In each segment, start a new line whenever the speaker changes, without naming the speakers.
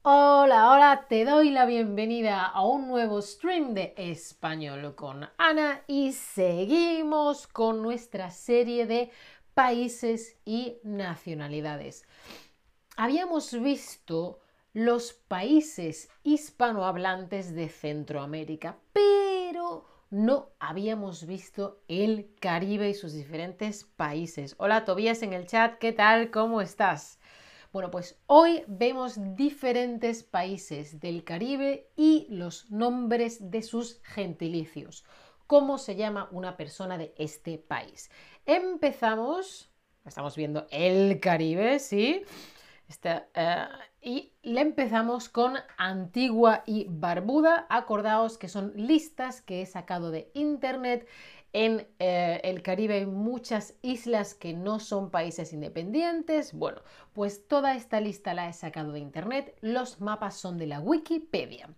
Hola, hola, te doy la bienvenida a un nuevo stream de español con Ana y seguimos con nuestra serie de países y nacionalidades. Habíamos visto los países hispanohablantes de Centroamérica, pero no habíamos visto el Caribe y sus diferentes países. Hola Tobías en el chat, ¿qué tal? ¿Cómo estás? Bueno, pues hoy vemos diferentes países del Caribe y los nombres de sus gentilicios. ¿Cómo se llama una persona de este país? Empezamos, estamos viendo el Caribe, ¿sí? Eh, y le empezamos con Antigua y Barbuda. Acordaos que son listas que he sacado de internet. En eh, el Caribe hay muchas islas que no son países independientes. Bueno, pues toda esta lista la he sacado de internet. Los mapas son de la Wikipedia.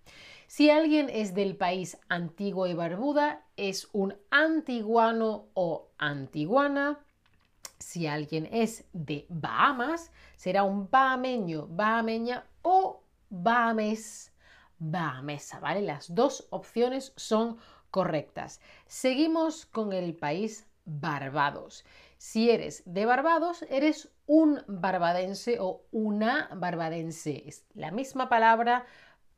Si alguien es del país Antigua y Barbuda, es un antiguano o antiguana. Si alguien es de Bahamas, será un bahameño, bahameña o bahames, bahamesa, ¿vale? Las dos opciones son correctas. Seguimos con el país Barbados. Si eres de Barbados, eres un barbadense o una barbadense. Es la misma palabra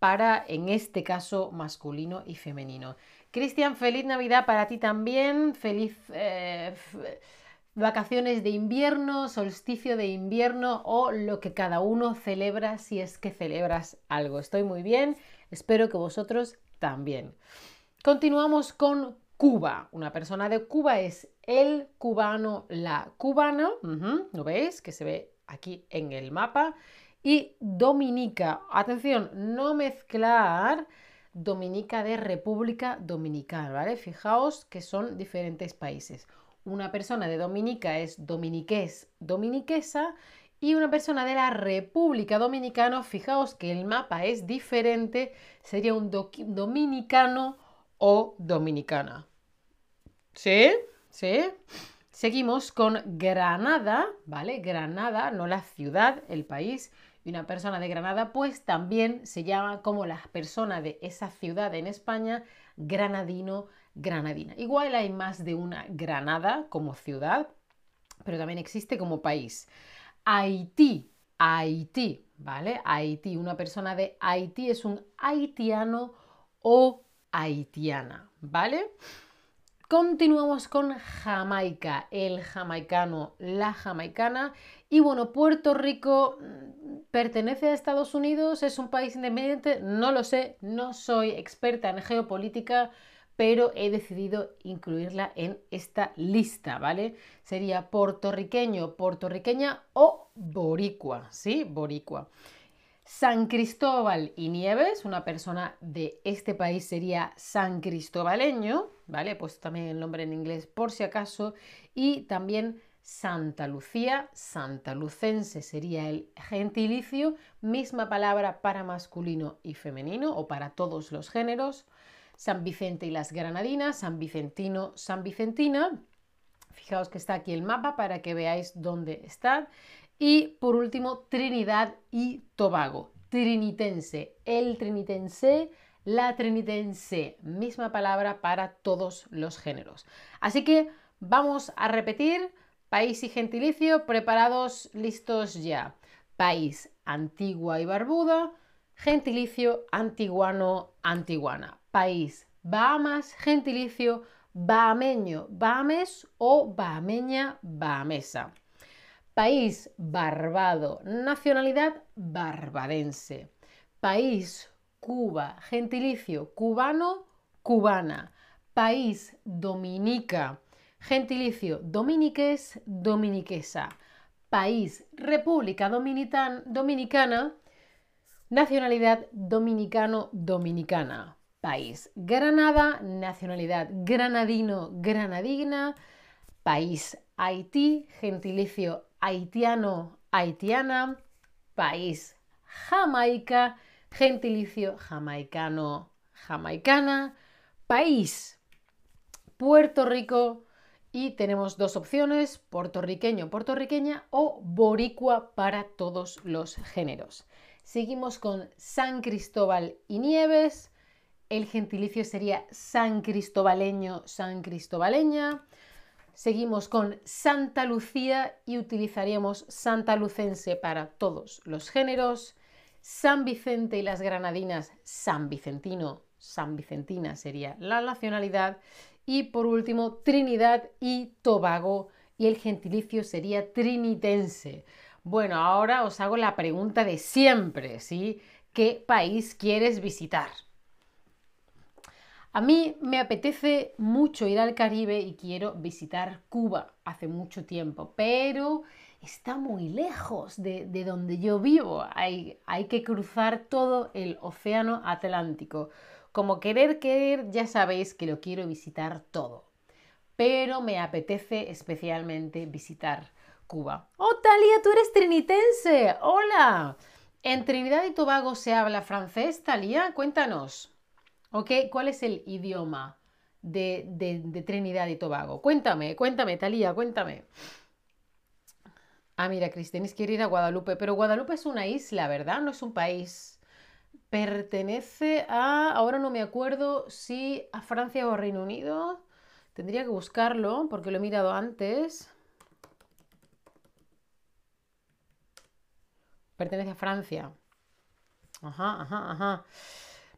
para, en este caso, masculino y femenino. Cristian, feliz Navidad para ti también. Feliz... Eh, vacaciones de invierno, solsticio de invierno o lo que cada uno celebra si es que celebras algo. Estoy muy bien, espero que vosotros también. Continuamos con Cuba. Una persona de Cuba es el cubano, la cubana. ¿Lo veis? Que se ve aquí en el mapa. Y Dominica. Atención, no mezclar Dominica de República Dominicana, ¿vale? Fijaos que son diferentes países una persona de Dominica es dominiqués, dominiquesa, y una persona de la República Dominicana, fijaos que el mapa es diferente, sería un dominicano o dominicana. ¿Sí? ¿Sí? Seguimos con Granada, ¿vale? Granada, no la ciudad, el país. Y una persona de Granada, pues también se llama como la persona de esa ciudad en España, granadino, granadina. Igual hay más de una Granada como ciudad, pero también existe como país. Haití, Haití, ¿vale? Haití, una persona de Haití es un haitiano o haitiana, ¿vale? Continuamos con Jamaica, el jamaicano, la jamaicana. Y bueno, Puerto Rico mm, pertenece a Estados Unidos, es un país independiente, no lo sé, no soy experta en geopolítica, pero he decidido incluirla en esta lista, ¿vale? Sería puertorriqueño, puertorriqueña o boricua, ¿sí? Boricua. San Cristóbal y Nieves, una persona de este país sería San Cristóbaleño, ¿vale? Pues también el nombre en inglés por si acaso. Y también Santa Lucía, Santa Lucense sería el gentilicio, misma palabra para masculino y femenino o para todos los géneros. San Vicente y las Granadinas, San Vicentino, San Vicentina. Fijaos que está aquí el mapa para que veáis dónde está. Y por último, Trinidad y Tobago. Trinitense, el trinitense, la trinitense. Misma palabra para todos los géneros. Así que vamos a repetir. País y gentilicio, preparados, listos ya. País, Antigua y Barbuda. Gentilicio, antiguano, antiguana país. Bahamas, gentilicio, bahameño, bahames o bahameña, bahamesa. País, barbado. Nacionalidad, barbadense. País, Cuba, gentilicio, cubano, cubana. País, Dominica, gentilicio, dominiques, dominiquesa. País, República Dominicana, nacionalidad, dominicano, dominicana país. Granada, nacionalidad granadino, granadina. País Haití, gentilicio haitiano, haitiana. País Jamaica, gentilicio jamaicano, jamaicana. País Puerto Rico y tenemos dos opciones, puertorriqueño, puertorriqueña o boricua para todos los géneros. Seguimos con San Cristóbal y Nieves. El gentilicio sería San Cristobaleño, San Cristobaleña. Seguimos con Santa Lucía y utilizaríamos Santa Lucense para todos los géneros. San Vicente y las Granadinas, San Vicentino, San Vicentina sería la nacionalidad. Y por último, Trinidad y Tobago y el gentilicio sería trinitense. Bueno, ahora os hago la pregunta de siempre, ¿sí? ¿Qué país quieres visitar? A mí me apetece mucho ir al Caribe y quiero visitar Cuba hace mucho tiempo, pero está muy lejos de, donde yo vivo. Hay, hay que cruzar todo el Océano Atlántico. Como querer, querer, ya sabéis que lo quiero visitar todo. Pero me apetece especialmente visitar Cuba. ¡Oh, Talia, tú eres trinitense! ¡Hola! ¿En Trinidad y Tobago se habla francés, Talia? Cuéntanos. ¿Ok? ¿Cuál es el idioma de, de Trinidad y Tobago? Cuéntame, cuéntame, Talía, cuéntame. Ah, mira, Cristianis quiere ir a Guadalupe, pero Guadalupe es una isla, ¿verdad? No es un país. Pertenece a, ahora no me acuerdo si a Francia o Reino Unido. Tendría que buscarlo porque lo he mirado antes. Pertenece a Francia. Ajá, ajá, ajá.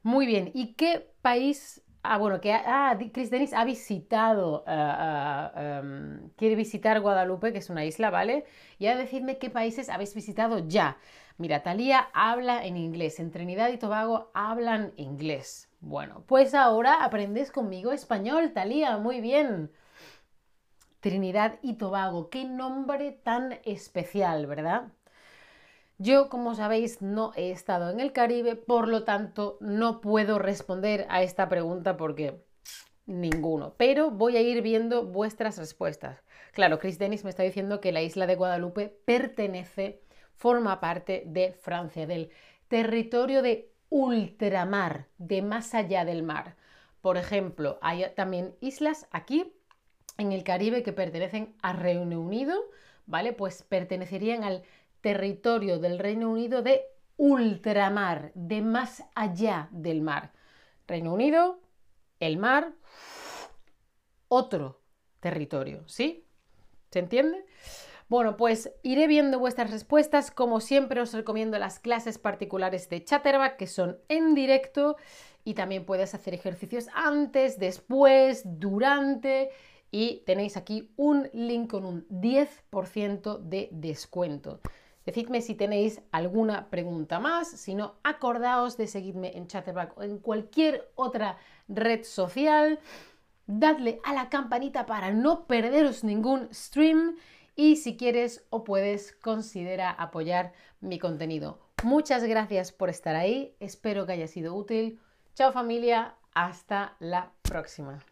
Muy bien. ¿Y qué país Ah, bueno, que ah, Chris Dennis ha visitado, ah, ah, em, quiere visitar Guadalupe, que es una isla, ¿vale? Y a decidme qué países habéis visitado ya. Mira, Talía habla en inglés, en Trinidad y Tobago hablan inglés. Bueno, pues ahora aprendes conmigo español, Talía, muy bien. Trinidad y Tobago, qué nombre tan especial, ¿verdad? Yo, como sabéis, no he estado en el Caribe, por lo tanto, no puedo responder a esta pregunta porque ninguno. Pero voy a ir viendo vuestras respuestas. Claro, Chris Dennis me está diciendo que la isla de Guadalupe pertenece, forma parte de Francia, del territorio de ultramar, de más allá del mar. Por ejemplo, hay también islas aquí en el Caribe que pertenecen a Reino Unido, ¿vale? Pues pertenecerían al territorio del Reino Unido de ultramar, de más allá del mar. Reino Unido, el mar, otro territorio, ¿sí? ¿Se entiende? Bueno, pues iré viendo vuestras respuestas. Como siempre os recomiendo las clases particulares de Chatterback que son en directo y también puedes hacer ejercicios antes, después, durante y tenéis aquí un link con un 10% de descuento. Decidme si tenéis alguna pregunta más, si no, acordaos de seguirme en Chatterback o en cualquier otra red social. Dadle a la campanita para no perderos ningún stream y si quieres o puedes considera apoyar mi contenido. Muchas gracias por estar ahí, espero que haya sido útil. Chao familia, hasta la próxima.